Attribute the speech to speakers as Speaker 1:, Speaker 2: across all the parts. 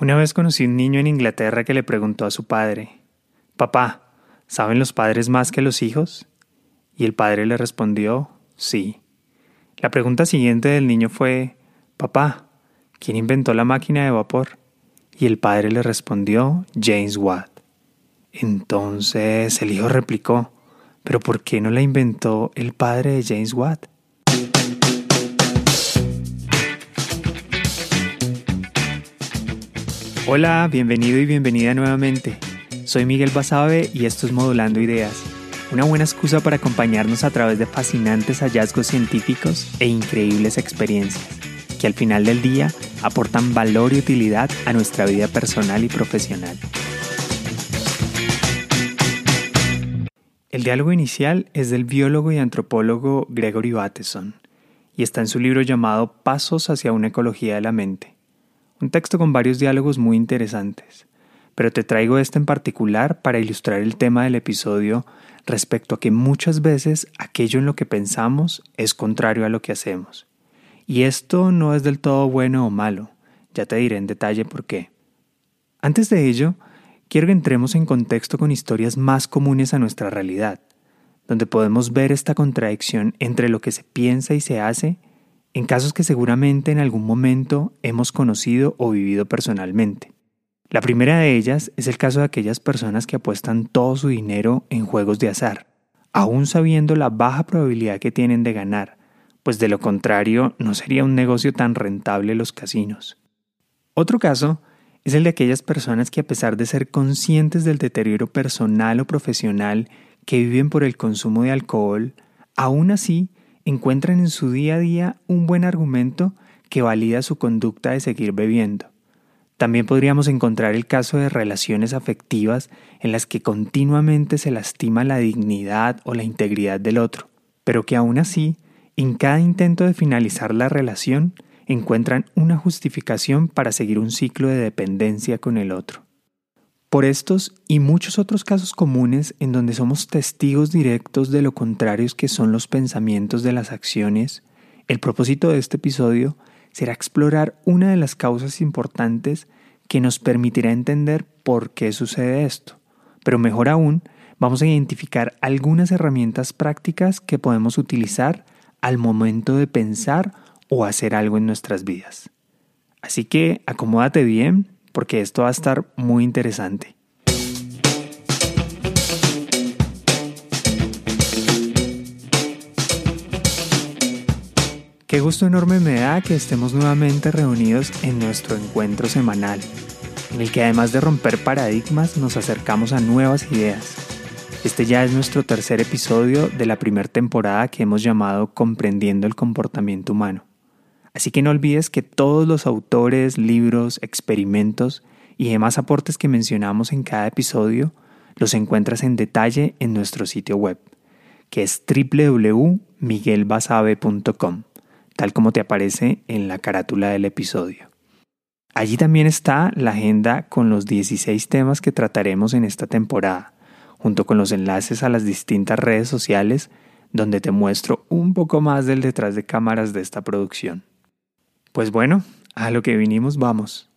Speaker 1: Una vez conocí un niño en Inglaterra que le preguntó a su padre, Papá, ¿saben los padres más que los hijos? Y el padre le respondió, sí. La pregunta siguiente del niño fue, Papá, ¿quién inventó la máquina de vapor? Y el padre le respondió, James Watt. Entonces el hijo replicó, ¿pero por qué no la inventó el padre de James Watt? Hola, bienvenido y bienvenida nuevamente. Soy Miguel Basabe y esto es Modulando Ideas, una buena excusa para acompañarnos a través de fascinantes hallazgos científicos e increíbles experiencias, que al final del día aportan valor y utilidad a nuestra vida personal y profesional. El diálogo inicial es del biólogo y antropólogo Gregory Bateson y está en su libro llamado Pasos hacia una ecología de la mente. Un texto con varios diálogos muy interesantes, pero te traigo este en particular para ilustrar el tema del episodio respecto a que muchas veces aquello en lo que pensamos es contrario a lo que hacemos. Y esto no es del todo bueno o malo, ya te diré en detalle por qué. Antes de ello, quiero que entremos en contexto con historias más comunes a nuestra realidad, donde podemos ver esta contradicción entre lo que se piensa y se hace en casos que seguramente en algún momento hemos conocido o vivido personalmente. La primera de ellas es el caso de aquellas personas que apuestan todo su dinero en juegos de azar, aún sabiendo la baja probabilidad que tienen de ganar, pues de lo contrario no sería un negocio tan rentable los casinos. Otro caso es el de aquellas personas que a pesar de ser conscientes del deterioro personal o profesional que viven por el consumo de alcohol, aún así encuentran en su día a día un buen argumento que valida su conducta de seguir bebiendo. También podríamos encontrar el caso de relaciones afectivas en las que continuamente se lastima la dignidad o la integridad del otro, pero que aún así, en cada intento de finalizar la relación, encuentran una justificación para seguir un ciclo de dependencia con el otro. Por estos y muchos otros casos comunes en donde somos testigos directos de lo contrarios que son los pensamientos de las acciones, el propósito de este episodio será explorar una de las causas importantes que nos permitirá entender por qué sucede esto. Pero mejor aún, vamos a identificar algunas herramientas prácticas que podemos utilizar al momento de pensar o hacer algo en nuestras vidas. Así que acomódate bien, porque esto va a estar muy interesante. Qué gusto enorme me da que estemos nuevamente reunidos en nuestro encuentro semanal, en el que además de romper paradigmas nos acercamos a nuevas ideas. Este ya es nuestro tercer episodio de la primera temporada que hemos llamado Comprendiendo el comportamiento humano. Así que no olvides que todos los autores, libros, experimentos y demás aportes que mencionamos en cada episodio los encuentras en detalle en nuestro sitio web, que es www.miguelbasabe.com, tal como te aparece en la carátula del episodio. Allí también está la agenda con los 16 temas que trataremos en esta temporada, junto con los enlaces a las distintas redes sociales donde te muestro un poco más del detrás de cámaras de esta producción. Pues bueno, a lo que vinimos vamos.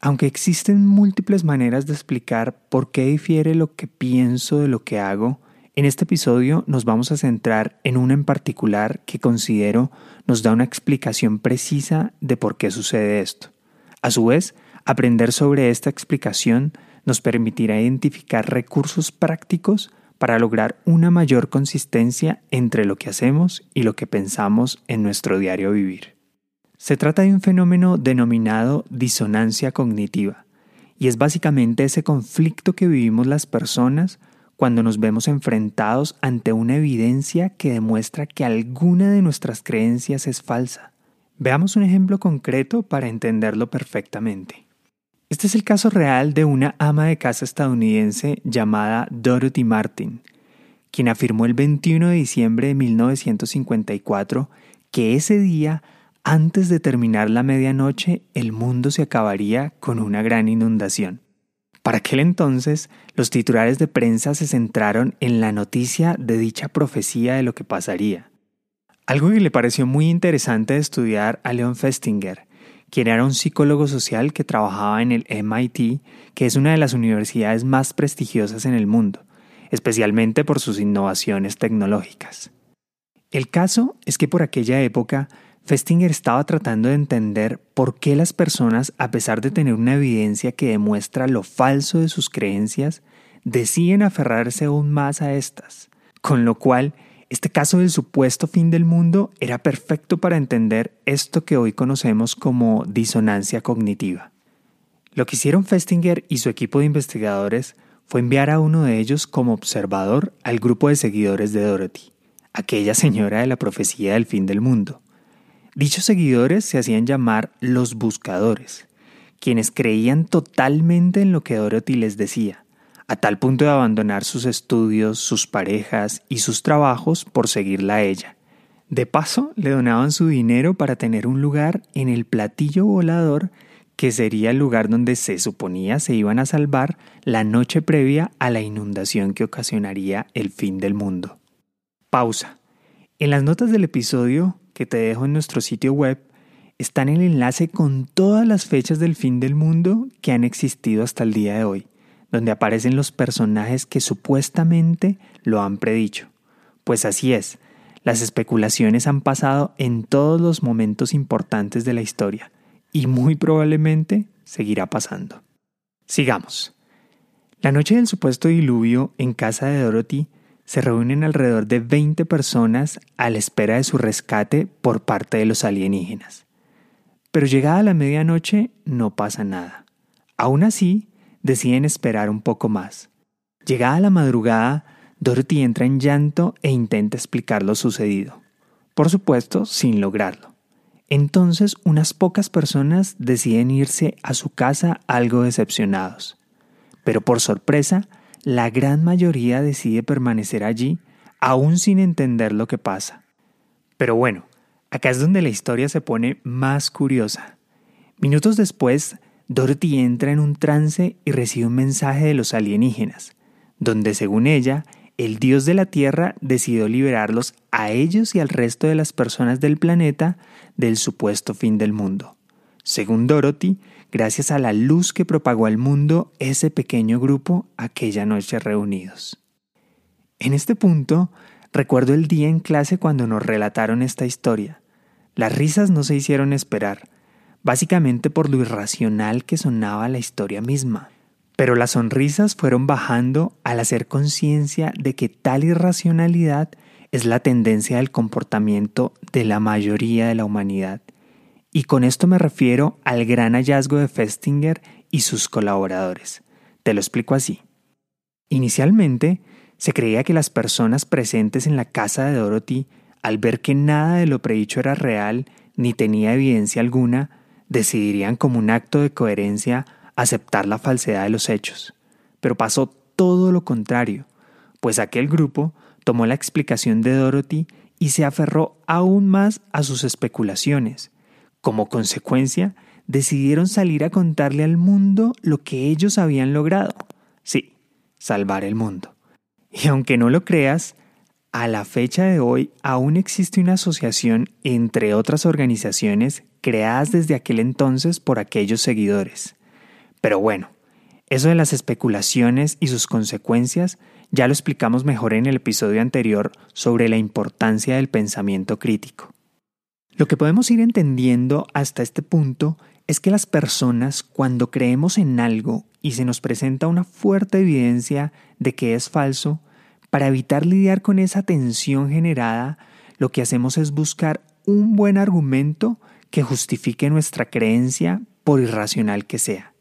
Speaker 1: Aunque existen múltiples maneras de explicar por qué difiere lo que pienso de lo que hago, en este episodio nos vamos a centrar en una en particular que considero nos da una explicación precisa de por qué sucede esto. A su vez, aprender sobre esta explicación nos permitirá identificar recursos prácticos para lograr una mayor consistencia entre lo que hacemos y lo que pensamos en nuestro diario vivir. Se trata de un fenómeno denominado disonancia cognitiva, y es básicamente ese conflicto que vivimos las personas cuando nos vemos enfrentados ante una evidencia que demuestra que alguna de nuestras creencias es falsa. Veamos un ejemplo concreto para entenderlo perfectamente. Este es el caso real de una ama de casa estadounidense llamada Dorothy Martin, quien afirmó el 21 de diciembre de 1954 que ese día antes de terminar la medianoche, el mundo se acabaría con una gran inundación. Para aquel entonces, los titulares de prensa se centraron en la noticia de dicha profecía de lo que pasaría. Algo que le pareció muy interesante de estudiar a Leon Festinger, quien era un psicólogo social que trabajaba en el MIT, que es una de las universidades más prestigiosas en el mundo, especialmente por sus innovaciones tecnológicas. El caso es que por aquella época Festinger estaba tratando de entender por qué las personas, a pesar de tener una evidencia que demuestra lo falso de sus creencias, deciden aferrarse aún más a estas, con lo cual este caso del supuesto fin del mundo era perfecto para entender esto que hoy conocemos como disonancia cognitiva. Lo que hicieron Festinger y su equipo de investigadores fue enviar a uno de ellos como observador al grupo de seguidores de Dorothy, aquella señora de la profecía del fin del mundo. Dichos seguidores se hacían llamar los buscadores, quienes creían totalmente en lo que Dorothy les decía, a tal punto de abandonar sus estudios, sus parejas y sus trabajos por seguirla a ella. De paso, le donaban su dinero para tener un lugar en el platillo volador que sería el lugar donde se suponía se iban a salvar la noche previa a la inundación que ocasionaría el fin del mundo. Pausa. En las notas del episodio que te dejo en nuestro sitio web están el enlace con todas las fechas del fin del mundo que han existido hasta el día de hoy donde aparecen los personajes que supuestamente lo han predicho. Pues así es, las especulaciones han pasado en todos los momentos importantes de la historia y muy probablemente seguirá pasando. Sigamos. La noche del supuesto diluvio en casa de Dorothy se reúnen alrededor de 20 personas a la espera de su rescate por parte de los alienígenas. Pero llegada la medianoche no pasa nada. Aún así, deciden esperar un poco más. Llegada la madrugada, Dorothy entra en llanto e intenta explicar lo sucedido. Por supuesto, sin lograrlo. Entonces, unas pocas personas deciden irse a su casa algo decepcionados. Pero por sorpresa, la gran mayoría decide permanecer allí, aún sin entender lo que pasa. Pero bueno, acá es donde la historia se pone más curiosa. Minutos después, Dorothy entra en un trance y recibe un mensaje de los alienígenas, donde según ella, el dios de la Tierra decidió liberarlos a ellos y al resto de las personas del planeta del supuesto fin del mundo. Según Dorothy, gracias a la luz que propagó al mundo ese pequeño grupo aquella noche reunidos. En este punto, recuerdo el día en clase cuando nos relataron esta historia. Las risas no se hicieron esperar, básicamente por lo irracional que sonaba la historia misma. Pero las sonrisas fueron bajando al hacer conciencia de que tal irracionalidad es la tendencia del comportamiento de la mayoría de la humanidad. Y con esto me refiero al gran hallazgo de Festinger y sus colaboradores. Te lo explico así. Inicialmente, se creía que las personas presentes en la casa de Dorothy, al ver que nada de lo predicho era real ni tenía evidencia alguna, decidirían como un acto de coherencia aceptar la falsedad de los hechos. Pero pasó todo lo contrario, pues aquel grupo tomó la explicación de Dorothy y se aferró aún más a sus especulaciones. Como consecuencia, decidieron salir a contarle al mundo lo que ellos habían logrado. Sí, salvar el mundo. Y aunque no lo creas, a la fecha de hoy aún existe una asociación entre otras organizaciones creadas desde aquel entonces por aquellos seguidores. Pero bueno, eso de las especulaciones y sus consecuencias ya lo explicamos mejor en el episodio anterior sobre la importancia del pensamiento crítico. Lo que podemos ir entendiendo hasta este punto es que las personas cuando creemos en algo y se nos presenta una fuerte evidencia de que es falso, para evitar lidiar con esa tensión generada, lo que hacemos es buscar un buen argumento que justifique nuestra creencia por irracional que sea.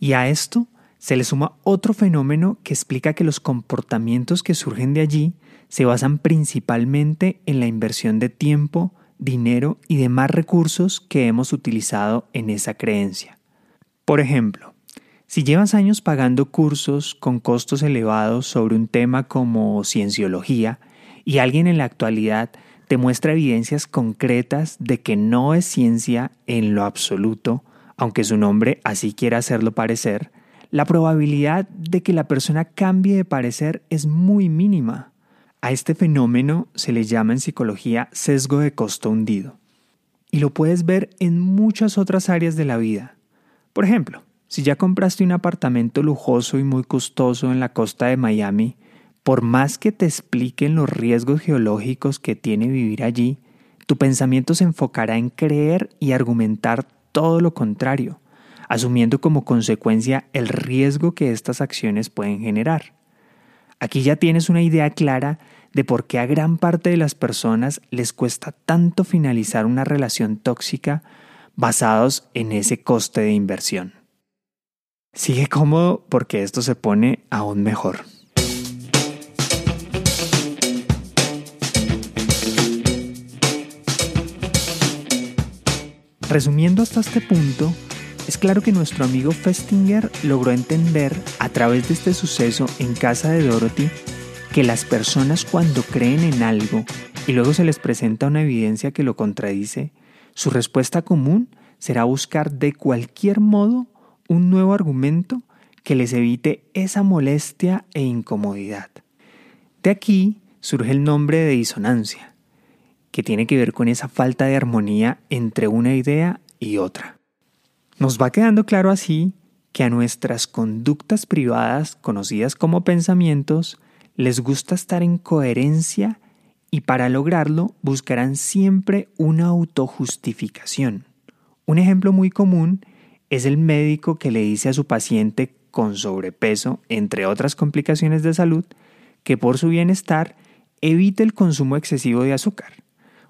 Speaker 1: Y a esto se le suma otro fenómeno que explica que los comportamientos que surgen de allí se basan principalmente en la inversión de tiempo, dinero y demás recursos que hemos utilizado en esa creencia. Por ejemplo, si llevas años pagando cursos con costos elevados sobre un tema como cienciología y alguien en la actualidad te muestra evidencias concretas de que no es ciencia en lo absoluto, aunque su nombre así quiera hacerlo parecer, la probabilidad de que la persona cambie de parecer es muy mínima. A este fenómeno se le llama en psicología sesgo de costo hundido. y lo puedes ver en muchas otras áreas de la vida. Por ejemplo, si ya compraste un apartamento lujoso y muy costoso en la costa de Miami, por más que te expliquen los riesgos geológicos que tiene vivir allí, tu pensamiento se enfocará en creer y argumentar todo lo contrario, asumiendo como consecuencia el riesgo que estas acciones pueden generar. Aquí ya tienes una idea clara de por qué a gran parte de las personas les cuesta tanto finalizar una relación tóxica basados en ese coste de inversión. Sigue cómodo porque esto se pone aún mejor. Resumiendo hasta este punto, es claro que nuestro amigo Festinger logró entender a través de este suceso en casa de Dorothy que las personas cuando creen en algo y luego se les presenta una evidencia que lo contradice, su respuesta común será buscar de cualquier modo un nuevo argumento que les evite esa molestia e incomodidad. De aquí surge el nombre de disonancia, que tiene que ver con esa falta de armonía entre una idea y otra. Nos va quedando claro así que a nuestras conductas privadas, conocidas como pensamientos, les gusta estar en coherencia y para lograrlo buscarán siempre una autojustificación. Un ejemplo muy común es el médico que le dice a su paciente con sobrepeso, entre otras complicaciones de salud, que por su bienestar evite el consumo excesivo de azúcar,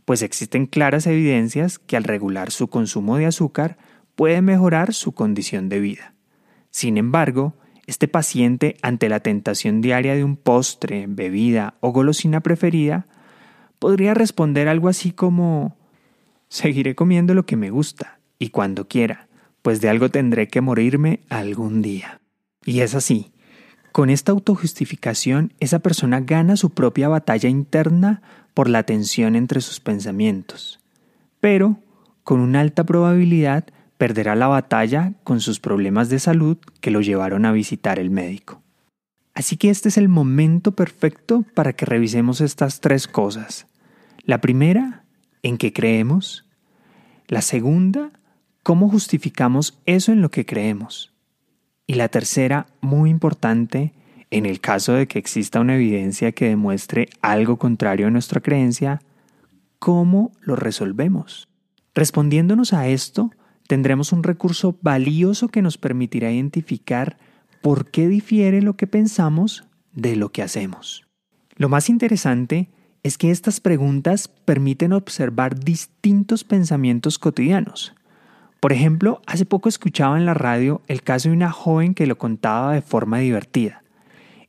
Speaker 1: pues existen claras evidencias que al regular su consumo de azúcar puede mejorar su condición de vida. Sin embargo, este paciente, ante la tentación diaria de un postre, bebida o golosina preferida, podría responder algo así como Seguiré comiendo lo que me gusta y cuando quiera, pues de algo tendré que morirme algún día. Y es así. Con esta autojustificación, esa persona gana su propia batalla interna por la tensión entre sus pensamientos. Pero, con una alta probabilidad, perderá la batalla con sus problemas de salud que lo llevaron a visitar el médico. Así que este es el momento perfecto para que revisemos estas tres cosas. La primera, en qué creemos. La segunda, cómo justificamos eso en lo que creemos. Y la tercera, muy importante, en el caso de que exista una evidencia que demuestre algo contrario a nuestra creencia, cómo lo resolvemos. Respondiéndonos a esto, tendremos un recurso valioso que nos permitirá identificar por qué difiere lo que pensamos de lo que hacemos. Lo más interesante es que estas preguntas permiten observar distintos pensamientos cotidianos. Por ejemplo, hace poco escuchaba en la radio el caso de una joven que lo contaba de forma divertida.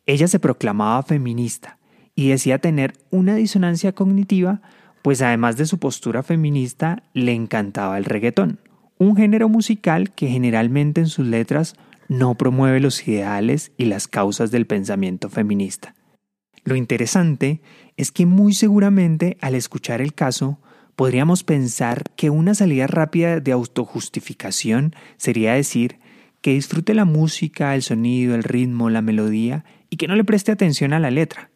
Speaker 1: Ella se proclamaba feminista y decía tener una disonancia cognitiva, pues además de su postura feminista, le encantaba el reggaetón un género musical que generalmente en sus letras no promueve los ideales y las causas del pensamiento feminista. Lo interesante es que muy seguramente al escuchar el caso podríamos pensar que una salida rápida de autojustificación sería decir que disfrute la música, el sonido, el ritmo, la melodía y que no le preste atención a la letra.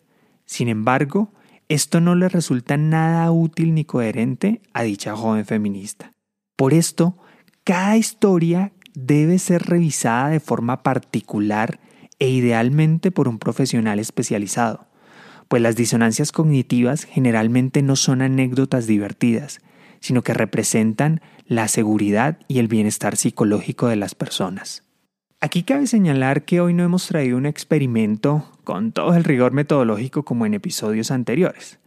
Speaker 1: Sin embargo, esto no le resulta nada útil ni coherente a dicha joven feminista. Por esto, cada historia debe ser revisada de forma particular e idealmente por un profesional especializado, pues las disonancias cognitivas generalmente no son anécdotas divertidas, sino que representan la seguridad y el bienestar psicológico de las personas. Aquí cabe señalar que hoy no hemos traído un experimento con todo el rigor metodológico como en episodios anteriores,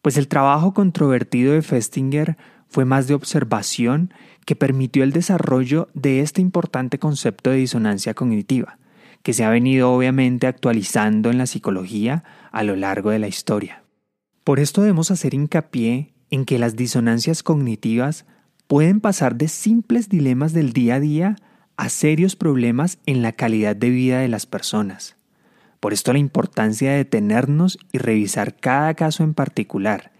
Speaker 1: pues el trabajo controvertido de Festinger fue más de observación que permitió el desarrollo de este importante concepto de disonancia cognitiva, que se ha venido obviamente actualizando en la psicología a lo largo de la historia. Por esto debemos hacer hincapié en que las disonancias cognitivas pueden pasar de simples dilemas del día a día a serios problemas en la calidad de vida de las personas. Por esto la importancia de detenernos y revisar cada caso en particular.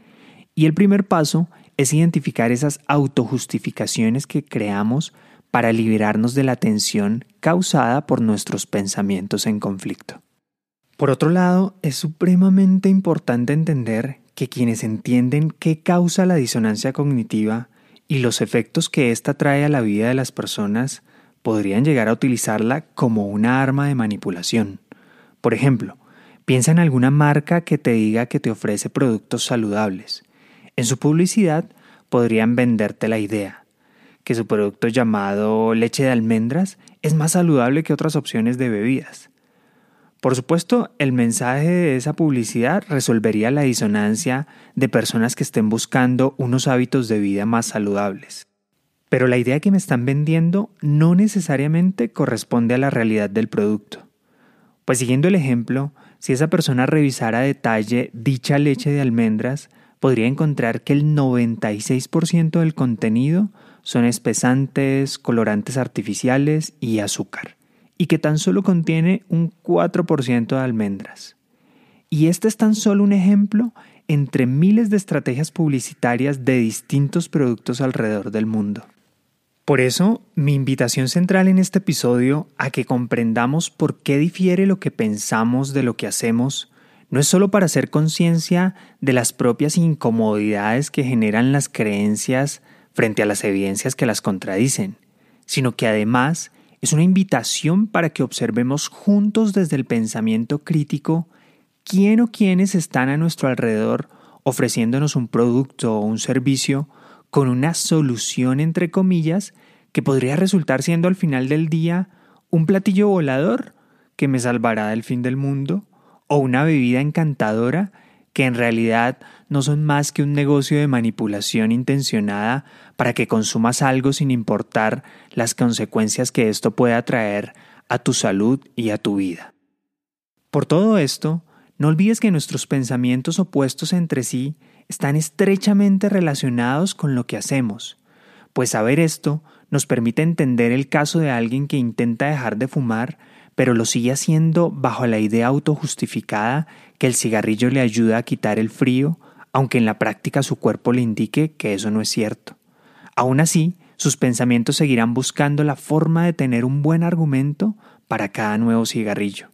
Speaker 1: Y el primer paso es identificar esas autojustificaciones que creamos para liberarnos de la tensión causada por nuestros pensamientos en conflicto. Por otro lado, es supremamente importante entender que quienes entienden qué causa la disonancia cognitiva y los efectos que ésta trae a la vida de las personas, podrían llegar a utilizarla como una arma de manipulación. Por ejemplo, piensa en alguna marca que te diga que te ofrece productos saludables. En su publicidad podrían venderte la idea que su producto llamado leche de almendras es más saludable que otras opciones de bebidas. Por supuesto, el mensaje de esa publicidad resolvería la disonancia de personas que estén buscando unos hábitos de vida más saludables. Pero la idea que me están vendiendo no necesariamente corresponde a la realidad del producto. Pues siguiendo el ejemplo, si esa persona revisara a detalle dicha leche de almendras, podría encontrar que el 96% del contenido son espesantes, colorantes artificiales y azúcar, y que tan solo contiene un 4% de almendras. Y este es tan solo un ejemplo entre miles de estrategias publicitarias de distintos productos alrededor del mundo. Por eso, mi invitación central en este episodio a que comprendamos por qué difiere lo que pensamos de lo que hacemos no es solo para hacer conciencia de las propias incomodidades que generan las creencias frente a las evidencias que las contradicen, sino que además es una invitación para que observemos juntos desde el pensamiento crítico quién o quiénes están a nuestro alrededor ofreciéndonos un producto o un servicio con una solución entre comillas que podría resultar siendo al final del día un platillo volador que me salvará del fin del mundo o una bebida encantadora que en realidad no son más que un negocio de manipulación intencionada para que consumas algo sin importar las consecuencias que esto pueda traer a tu salud y a tu vida. Por todo esto, no olvides que nuestros pensamientos opuestos entre sí están estrechamente relacionados con lo que hacemos, pues saber esto nos permite entender el caso de alguien que intenta dejar de fumar, pero lo sigue haciendo bajo la idea autojustificada que el cigarrillo le ayuda a quitar el frío, aunque en la práctica su cuerpo le indique que eso no es cierto. Aún así, sus pensamientos seguirán buscando la forma de tener un buen argumento para cada nuevo cigarrillo.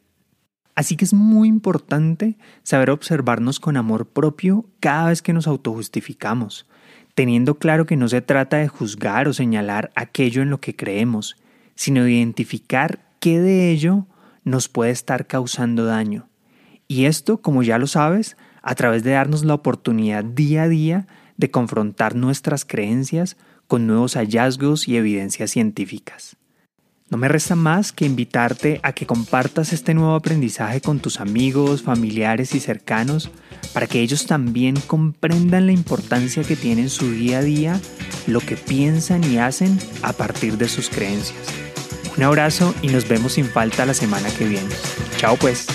Speaker 1: Así que es muy importante saber observarnos con amor propio cada vez que nos autojustificamos, teniendo claro que no se trata de juzgar o señalar aquello en lo que creemos, sino de identificar qué de ello nos puede estar causando daño. Y esto, como ya lo sabes, a través de darnos la oportunidad día a día de confrontar nuestras creencias con nuevos hallazgos y evidencias científicas. No me resta más que invitarte a que compartas este nuevo aprendizaje con tus amigos, familiares y cercanos para que ellos también comprendan la importancia que tiene en su día a día lo que piensan y hacen a partir de sus creencias. Un abrazo y nos vemos sin falta la semana que viene. Chao pues.